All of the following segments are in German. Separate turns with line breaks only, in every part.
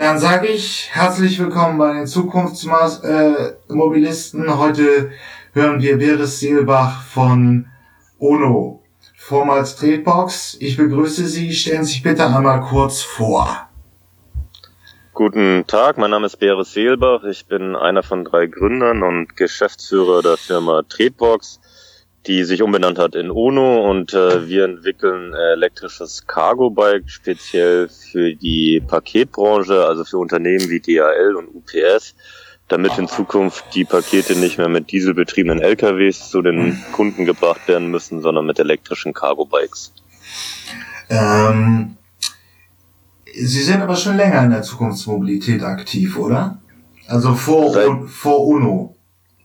Dann sage ich herzlich willkommen bei den Zukunftsmobilisten. Äh, Heute hören wir Beres Seelbach von ONO, vormals Tretbox. Ich begrüße Sie. Stellen Sie sich bitte einmal kurz vor.
Guten Tag, mein Name ist Beres Seelbach. Ich bin einer von drei Gründern und Geschäftsführer der Firma Tretbox die sich umbenannt hat in UNO und äh, wir entwickeln äh, elektrisches Cargo-Bike speziell für die Paketbranche, also für Unternehmen wie DHL und UPS, damit in Zukunft die Pakete nicht mehr mit dieselbetriebenen LKWs zu den Kunden gebracht werden müssen, sondern mit elektrischen Cargo-Bikes.
Ähm, Sie sind aber schon länger in der Zukunftsmobilität aktiv, oder? Also vor, Seit, vor UNO.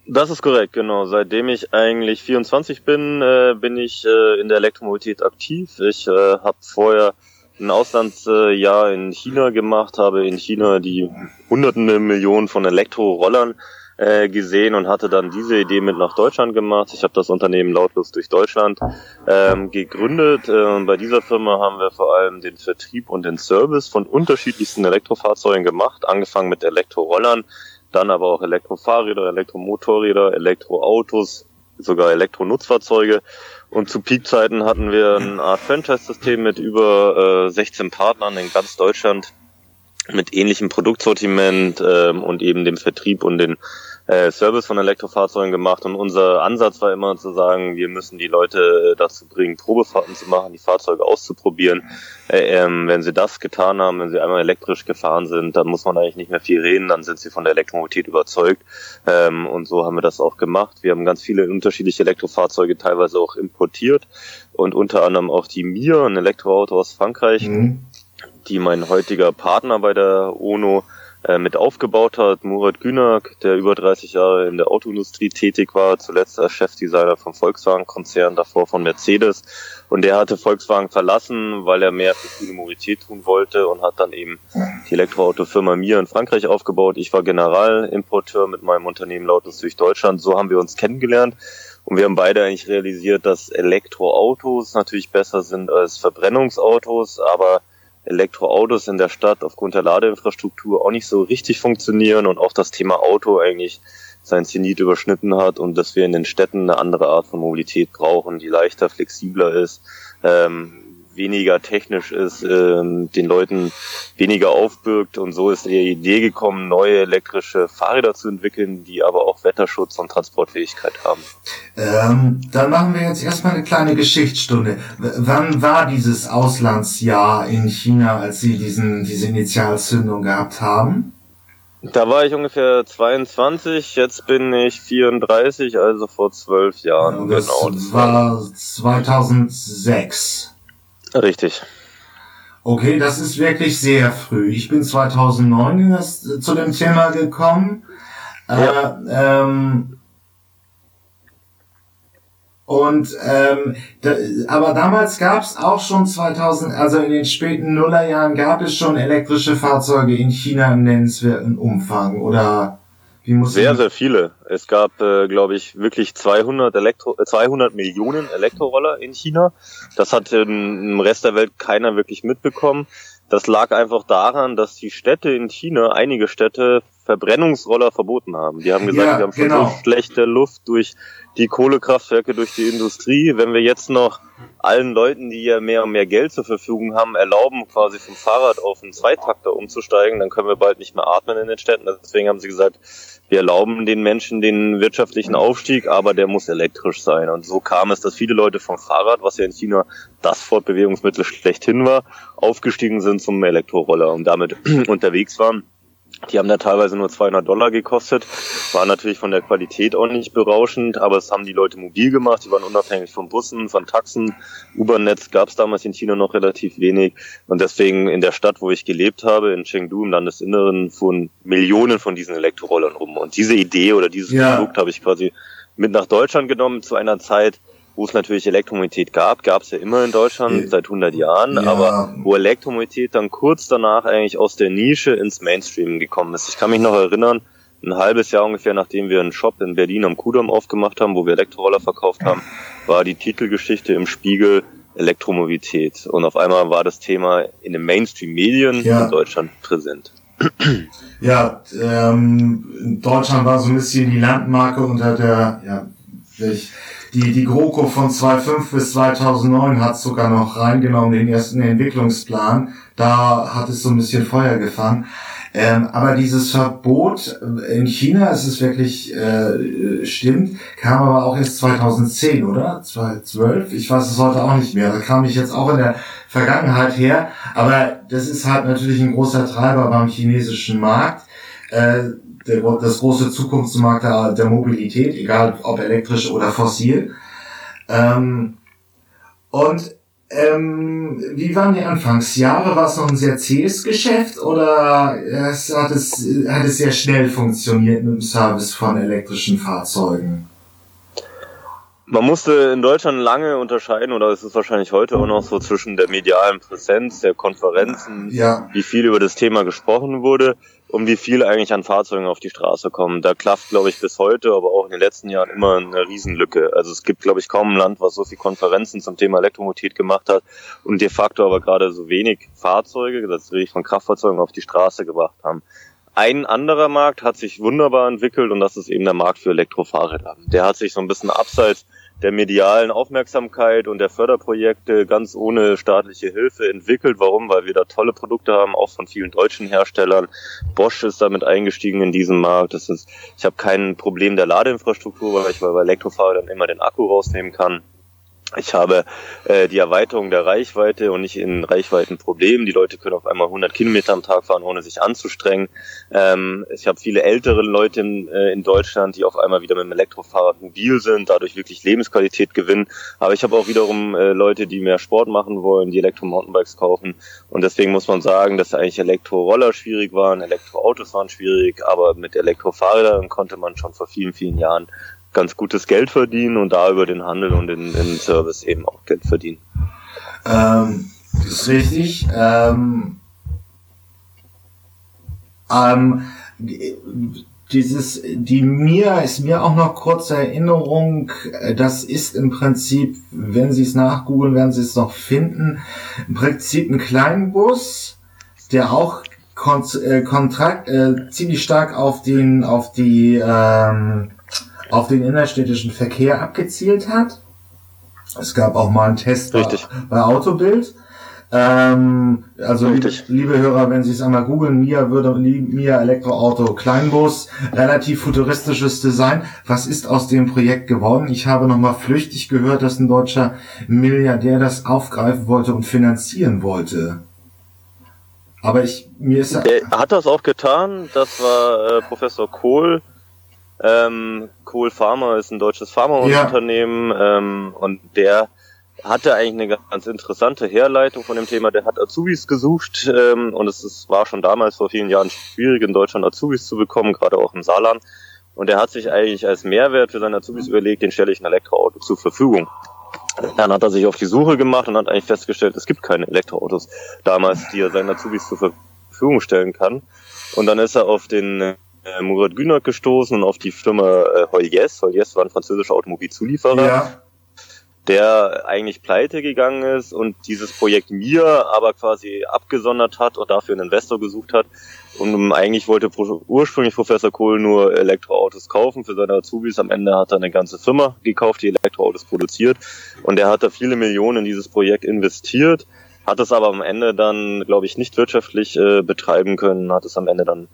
Das ist korrekt, genau. Seitdem ich eigentlich 24 bin, äh, bin ich äh, in der Elektromobilität aktiv. Ich äh, habe vorher ein Auslandsjahr in China gemacht, habe in China die hunderten Millionen von Elektrorollern äh, gesehen und hatte dann diese Idee mit nach Deutschland gemacht. Ich habe das Unternehmen Lautlos durch Deutschland ähm, gegründet. Äh, bei dieser Firma haben wir vor allem den Vertrieb und den Service von unterschiedlichsten Elektrofahrzeugen gemacht, angefangen mit Elektrorollern, dann aber auch Elektrofahrräder, Elektromotorräder, Elektroautos, sogar Elektronutzfahrzeuge. Und zu Peakzeiten hatten wir eine Art Franchise-System mit über äh, 16 Partnern in ganz Deutschland mit ähnlichem Produktsortiment ähm, und eben dem Vertrieb und den äh, Service von Elektrofahrzeugen gemacht und unser Ansatz war immer zu sagen, wir müssen die Leute dazu bringen, Probefahrten zu machen, die Fahrzeuge auszuprobieren. Äh, ähm, wenn sie das getan haben, wenn sie einmal elektrisch gefahren sind, dann muss man eigentlich nicht mehr viel reden, dann sind sie von der Elektromobilität überzeugt. Ähm, und so haben wir das auch gemacht. Wir haben ganz viele unterschiedliche Elektrofahrzeuge teilweise auch importiert und unter anderem auch die Mir, ein Elektroauto aus Frankreich, mhm. die mein heutiger Partner bei der UNO äh, mit aufgebaut hat. Murat Günak, der über 30 Jahre in der Autoindustrie tätig war, zuletzt als Chefdesigner vom Volkswagen-Konzern, davor von Mercedes. Und der hatte Volkswagen verlassen, weil er mehr für grüne Mobilität tun wollte und hat dann eben die Elektroautofirma Mir in Frankreich aufgebaut. Ich war Generalimporteur mit meinem Unternehmen Lautus durch Deutschland. So haben wir uns kennengelernt. Und wir haben beide eigentlich realisiert, dass Elektroautos natürlich besser sind als Verbrennungsautos, aber Elektroautos in der Stadt aufgrund der Ladeinfrastruktur auch nicht so richtig funktionieren und auch das Thema Auto eigentlich sein Zenit überschnitten hat und dass wir in den Städten eine andere Art von Mobilität brauchen, die leichter, flexibler ist, ähm, weniger technisch ist, ähm, den Leuten weniger aufbürgt und so ist die Idee gekommen, neue elektrische Fahrräder zu entwickeln, die aber auch Wetterschutz und Transportfähigkeit haben.
Ähm, dann machen wir jetzt erstmal eine kleine Geschichtsstunde. W wann war dieses Auslandsjahr in China, als Sie diesen, diese Initialzündung gehabt haben?
Da war ich ungefähr 22, jetzt bin ich 34, also vor zwölf Jahren.
Ja, das genau. Das war 2006.
Richtig.
Okay, das ist wirklich sehr früh. Ich bin 2009 das, zu dem Thema gekommen. Ja. Äh, ähm, und ähm, da, aber damals gab es auch schon 2000, also in den späten Nullerjahren gab es schon elektrische Fahrzeuge in China im nennenswerten Umfang oder
sehr, sehr viele. Es gab, äh, glaube ich, wirklich 200, Elektro 200 äh, Millionen Elektroroller in China. Das hat im Rest der Welt keiner wirklich mitbekommen. Das lag einfach daran, dass die Städte in China, einige Städte, Verbrennungsroller verboten haben. Die haben gesagt, ja, wir haben schon genau. so schlechte Luft durch die Kohlekraftwerke, durch die Industrie. Wenn wir jetzt noch allen Leuten, die ja mehr und mehr Geld zur Verfügung haben, erlauben, quasi vom Fahrrad auf einen Zweitakter umzusteigen, dann können wir bald nicht mehr atmen in den Städten. Deswegen haben sie gesagt, wir erlauben den Menschen den wirtschaftlichen Aufstieg, aber der muss elektrisch sein. Und so kam es, dass viele Leute vom Fahrrad, was ja in China das Fortbewegungsmittel schlechthin war, aufgestiegen sind zum Elektroroller und damit unterwegs waren. Die haben da teilweise nur 200 Dollar gekostet, war natürlich von der Qualität auch nicht berauschend, aber es haben die Leute mobil gemacht, die waren unabhängig von Bussen, von Taxen, U-Bahn-Netz gab es damals in China noch relativ wenig. Und deswegen in der Stadt, wo ich gelebt habe, in Chengdu im Landesinneren, fuhren Millionen von diesen Elektrorollern rum. Und diese Idee oder dieses ja. Produkt habe ich quasi mit nach Deutschland genommen zu einer Zeit, wo es natürlich Elektromobilität gab, gab es ja immer in Deutschland seit 100 Jahren, ja. aber wo Elektromobilität dann kurz danach eigentlich aus der Nische ins Mainstream gekommen ist. Ich kann mich noch erinnern, ein halbes Jahr ungefähr, nachdem wir einen Shop in Berlin am Kudamm aufgemacht haben, wo wir Elektroroller verkauft haben, war die Titelgeschichte im Spiegel Elektromobilität. Und auf einmal war das Thema in den Mainstream-Medien ja. in Deutschland präsent.
Ja, ähm, Deutschland war so ein bisschen die Landmarke unter der, ja, die, die GroKo von 2005 bis 2009 hat sogar noch reingenommen, den ersten Entwicklungsplan. Da hat es so ein bisschen Feuer gefangen. Ähm, aber dieses Verbot in China, es ist wirklich äh, stimmt, kam aber auch erst 2010, oder? 2012? Ich weiß es heute auch nicht mehr. Da kam ich jetzt auch in der Vergangenheit her. Aber das ist halt natürlich ein großer Treiber beim chinesischen Markt. Äh, der, das große Zukunftsmarkt der, der Mobilität, egal ob elektrisch oder fossil. Ähm, und ähm, wie waren die Anfangsjahre? War es noch ein sehr zähes Geschäft oder es hat, es, hat es sehr schnell funktioniert mit dem Service von elektrischen Fahrzeugen?
Man musste in Deutschland lange unterscheiden, oder es ist wahrscheinlich heute auch noch so zwischen der medialen Präsenz, der Konferenzen, ja. wie viel über das Thema gesprochen wurde um wie viel eigentlich an Fahrzeugen auf die Straße kommen. Da klafft, glaube ich, bis heute, aber auch in den letzten Jahren immer eine Riesenlücke. Also es gibt, glaube ich, kaum ein Land, was so viel Konferenzen zum Thema Elektromobilität gemacht hat und de facto aber gerade so wenig Fahrzeuge, das rede ich von Kraftfahrzeugen, auf die Straße gebracht haben. Ein anderer Markt hat sich wunderbar entwickelt und das ist eben der Markt für Elektrofahrräder. Der hat sich so ein bisschen abseits der medialen Aufmerksamkeit und der Förderprojekte ganz ohne staatliche Hilfe entwickelt. Warum? Weil wir da tolle Produkte haben, auch von vielen deutschen Herstellern. Bosch ist damit eingestiegen in diesen Markt. Das ist, ich habe kein Problem der Ladeinfrastruktur, weil ich bei Elektrofahrern immer den Akku rausnehmen kann. Ich habe äh, die Erweiterung der Reichweite und nicht in Reichweitenproblemen. Die Leute können auf einmal 100 Kilometer am Tag fahren, ohne sich anzustrengen. Ähm, ich habe viele ältere Leute in, äh, in Deutschland, die auf einmal wieder mit dem Elektrofahrrad mobil sind, dadurch wirklich Lebensqualität gewinnen. Aber ich habe auch wiederum äh, Leute, die mehr Sport machen wollen, die Elektro-Mountainbikes kaufen. Und deswegen muss man sagen, dass eigentlich Elektroroller schwierig waren, Elektroautos waren schwierig, aber mit Elektrofahrrädern konnte man schon vor vielen, vielen Jahren ganz gutes Geld verdienen und da über den Handel und den, den Service eben auch Geld verdienen.
Ähm, das ist richtig. Ähm, ähm, dieses, die mir, ist mir auch noch kurze Erinnerung, das ist im Prinzip, wenn Sie es nachgoogeln, werden Sie es noch finden, im Prinzip ein Kleinbus, der auch äh, kontrakt, äh, ziemlich stark auf den, auf die, ähm, auf den innerstädtischen Verkehr abgezielt hat. Es gab auch mal einen Test Richtig. bei, Autobild. Ähm, also liebe, liebe, Hörer, wenn Sie es einmal googeln, Mia würde Mia Elektroauto Kleinbus, relativ futuristisches Design. Was ist aus dem Projekt geworden? Ich habe noch mal flüchtig gehört, dass ein deutscher Milliardär das aufgreifen wollte und finanzieren wollte. Aber ich mir ist
er hat das auch getan. Das war äh, Professor Kohl ähm, Cool Pharma ist ein deutsches Pharmaunternehmen ja. ähm, und der hatte eigentlich eine ganz interessante Herleitung von dem Thema. Der hat Azubis gesucht ähm, und es ist, war schon damals vor vielen Jahren schwierig, in Deutschland Azubis zu bekommen, gerade auch im Saarland. Und er hat sich eigentlich als Mehrwert für seine Azubis überlegt, den stelle ich ein Elektroauto zur Verfügung. Dann hat er sich auf die Suche gemacht und hat eigentlich festgestellt, es gibt keine Elektroautos damals, die er seinen Azubis zur Verfügung stellen kann. Und dann ist er auf den äh, Murat Günak gestoßen und auf die Firma äh, Heuliez. Heuliez war ein französischer Automobilzulieferer. Ja. Der eigentlich pleite gegangen ist und dieses Projekt mir aber quasi abgesondert hat und dafür einen Investor gesucht hat. Und eigentlich wollte ursprünglich Professor Kohl nur Elektroautos kaufen für seine Azubis. Am Ende hat er eine ganze Firma gekauft, die Elektroautos produziert. Und er hat da viele Millionen in dieses Projekt investiert hat es aber am Ende dann, glaube ich, nicht wirtschaftlich äh, betreiben können, hat es am Ende dann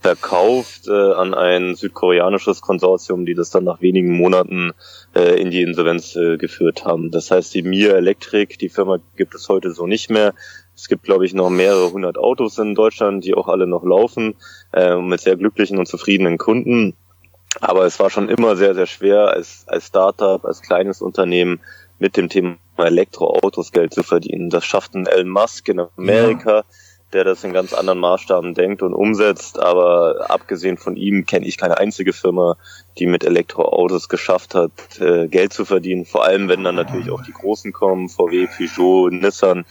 verkauft äh, an ein südkoreanisches Konsortium, die das dann nach wenigen Monaten äh, in die Insolvenz äh, geführt haben. Das heißt, die Mir Electric, die Firma gibt es heute so nicht mehr. Es gibt, glaube ich, noch mehrere hundert Autos in Deutschland, die auch alle noch laufen, äh, mit sehr glücklichen und zufriedenen Kunden. Aber es war schon immer sehr, sehr schwer, als, als Startup, als kleines Unternehmen mit dem Thema Elektroautos Geld zu verdienen. Das schafft ein Elon Musk in Amerika. Ja der das in ganz anderen Maßstaben denkt und umsetzt. Aber abgesehen von ihm kenne ich keine einzige Firma, die mit Elektroautos geschafft hat, äh, Geld zu verdienen. Vor allem, wenn dann natürlich auch die Großen kommen, VW, Peugeot, Nissan,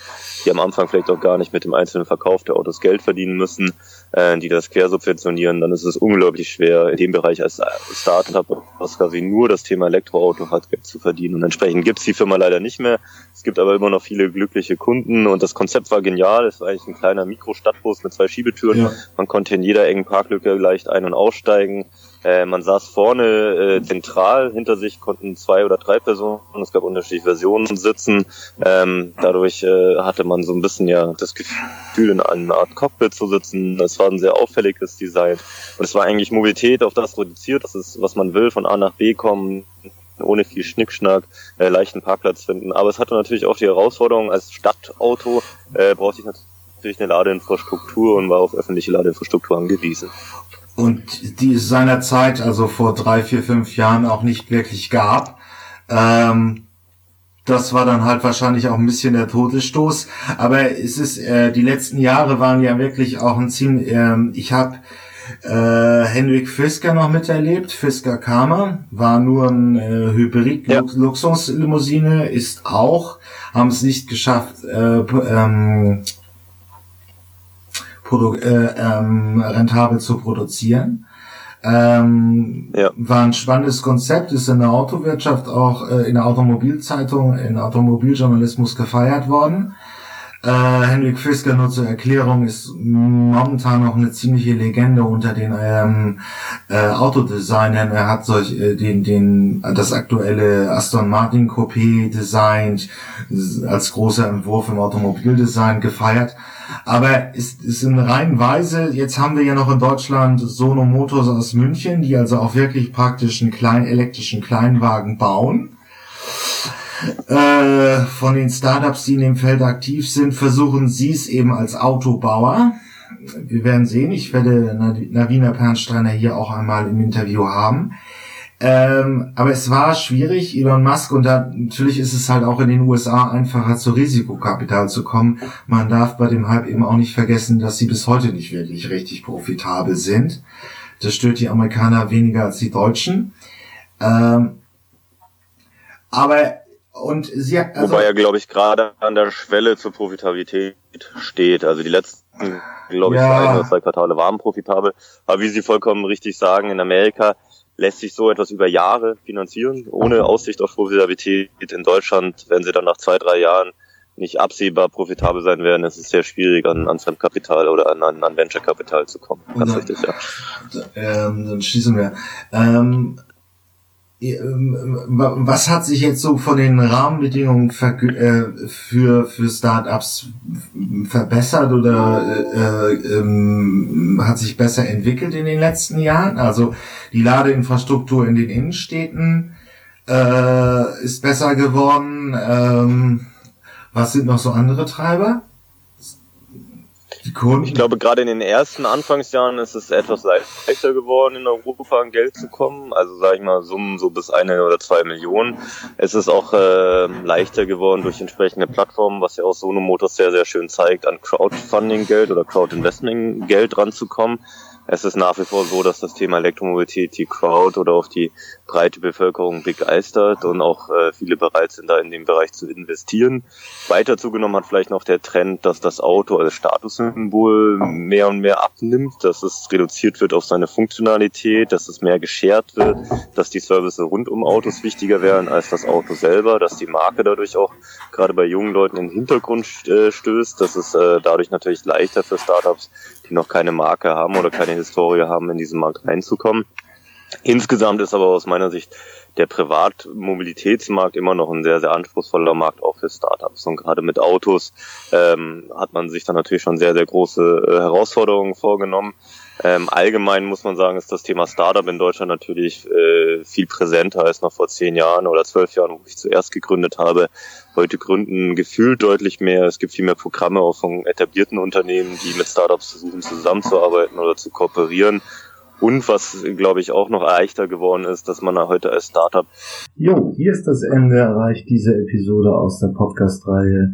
die am Anfang vielleicht auch gar nicht mit dem einzelnen Verkauf der Autos Geld verdienen müssen. Äh, die das quersubventionieren, dann ist es unglaublich schwer, in dem Bereich als Startup, was quasi nur das Thema Elektroauto hat, Geld zu verdienen. Und entsprechend gibt es die Firma leider nicht mehr. Es gibt aber immer noch viele glückliche Kunden und das Konzept war genial. Es war eigentlich ein kleiner Mikrostadtbus mit zwei Schiebetüren. Ja. Man konnte in jeder engen Parklücke leicht ein- und aussteigen. Äh, man saß vorne äh, zentral, hinter sich konnten zwei oder drei Personen, es gab unterschiedliche Versionen sitzen. Ähm, dadurch äh, hatte man so ein bisschen ja das Gefühl, in einer Art Cockpit zu sitzen. Es war ein sehr auffälliges Design. Und es war eigentlich Mobilität auf das reduziert, das ist, was man will, von A nach B kommen, ohne viel Schnickschnack, äh, leichten Parkplatz finden. Aber es hatte natürlich auch die Herausforderung, als Stadtauto äh, brauchte ich natürlich eine Ladeinfrastruktur und war auf öffentliche Ladeinfrastruktur angewiesen
und die es seinerzeit, also vor drei, vier, fünf Jahren auch nicht wirklich gab. Ähm, das war dann halt wahrscheinlich auch ein bisschen der Todesstoß. Aber es ist, äh, die letzten Jahre waren ja wirklich auch ein ziemlich, äh, ich habe äh, Henrik Fisker noch miterlebt. Fisker Karma war nur ein äh, Hybrid-Luxuslimousine, ist auch, haben es nicht geschafft, äh, ähm, produ äh, ähm, rentabel zu produzieren. Ähm, ja. War ein spannendes Konzept, ist in der Autowirtschaft auch äh, in der Automobilzeitung, in Automobiljournalismus gefeiert worden. Äh, Henrik Fisker nur zur Erklärung ist momentan noch eine ziemliche Legende unter den ähm, äh, Autodesignern. Er hat solch äh, den den das aktuelle Aston Martin Coupé designt als großer Entwurf im Automobildesign gefeiert. Aber ist, ist in rein Weise, jetzt haben wir ja noch in Deutschland Sono Motors aus München, die also auch wirklich praktisch einen kleinen elektrischen Kleinwagen bauen. Äh, von den Startups, die in dem Feld aktiv sind, versuchen sie es eben als Autobauer. Wir werden sehen, ich werde Navina Pernsteiner hier auch einmal im Interview haben. Ähm, aber es war schwierig, Elon Musk, und da natürlich ist es halt auch in den USA einfacher zu Risikokapital zu kommen. Man darf bei dem Hype eben auch nicht vergessen, dass sie bis heute nicht wirklich richtig profitabel sind. Das stört die Amerikaner weniger als die Deutschen. Ähm, aber und sie
also, Wobei er, glaube ich, gerade an der Schwelle zur Profitabilität steht. Also die letzten, glaube ich, ja. ein oder zwei Quartale waren profitabel. Aber wie Sie vollkommen richtig sagen, in Amerika lässt sich so etwas über Jahre finanzieren, ohne Aussicht auf Profitabilität. In Deutschland, wenn sie dann nach zwei, drei Jahren nicht absehbar profitabel sein werden, ist es sehr schwierig, an, an Fremdkapital oder an, an, an Venture-Kapital zu kommen. Ganz
dann, richtig, ja. Ähm, dann schließen wir. Ähm, was hat sich jetzt so von den Rahmenbedingungen für, äh, für, für Startups verbessert oder äh, ähm, hat sich besser entwickelt in den letzten Jahren? Also die Ladeinfrastruktur in den Innenstädten äh, ist besser geworden. Ähm, was sind noch so andere Treiber?
Ich glaube, gerade in den ersten Anfangsjahren ist es etwas leichter geworden, in Europa an Geld zu kommen. Also sage ich mal, Summen so bis eine oder zwei Millionen. Es ist auch äh, leichter geworden durch entsprechende Plattformen, was ja auch Sono Motors sehr, sehr schön zeigt, an Crowdfunding-Geld oder Crowdinvesting-Geld ranzukommen. Es ist nach wie vor so, dass das Thema Elektromobilität die Crowd oder auch die breite Bevölkerung begeistert und auch äh, viele bereit sind, da in dem Bereich zu investieren. Weiter zugenommen hat vielleicht noch der Trend, dass das Auto als Statussymbol mehr und mehr abnimmt, dass es reduziert wird auf seine Funktionalität, dass es mehr geschert wird, dass die Services rund um Autos wichtiger werden als das Auto selber, dass die Marke dadurch auch gerade bei jungen Leuten in den Hintergrund äh, stößt, dass es äh, dadurch natürlich leichter für Startups, die noch keine Marke haben oder keine Historie haben, in diesen Markt reinzukommen. Insgesamt ist aber aus meiner Sicht der Privatmobilitätsmarkt immer noch ein sehr, sehr anspruchsvoller Markt auch für Startups. Und gerade mit Autos ähm, hat man sich dann natürlich schon sehr, sehr große äh, Herausforderungen vorgenommen. Ähm, allgemein muss man sagen, ist das Thema Startup in Deutschland natürlich äh, viel präsenter als noch vor zehn Jahren oder zwölf Jahren, wo ich zuerst gegründet habe. Heute gründen gefühlt deutlich mehr. Es gibt viel mehr Programme auch von etablierten Unternehmen, die mit Startups versuchen zusammenzuarbeiten oder zu kooperieren. Und was, glaube ich, auch noch leichter geworden ist, dass man heute als Startup.
Jo, hier ist das Ende erreicht diese Episode aus der Podcast-Reihe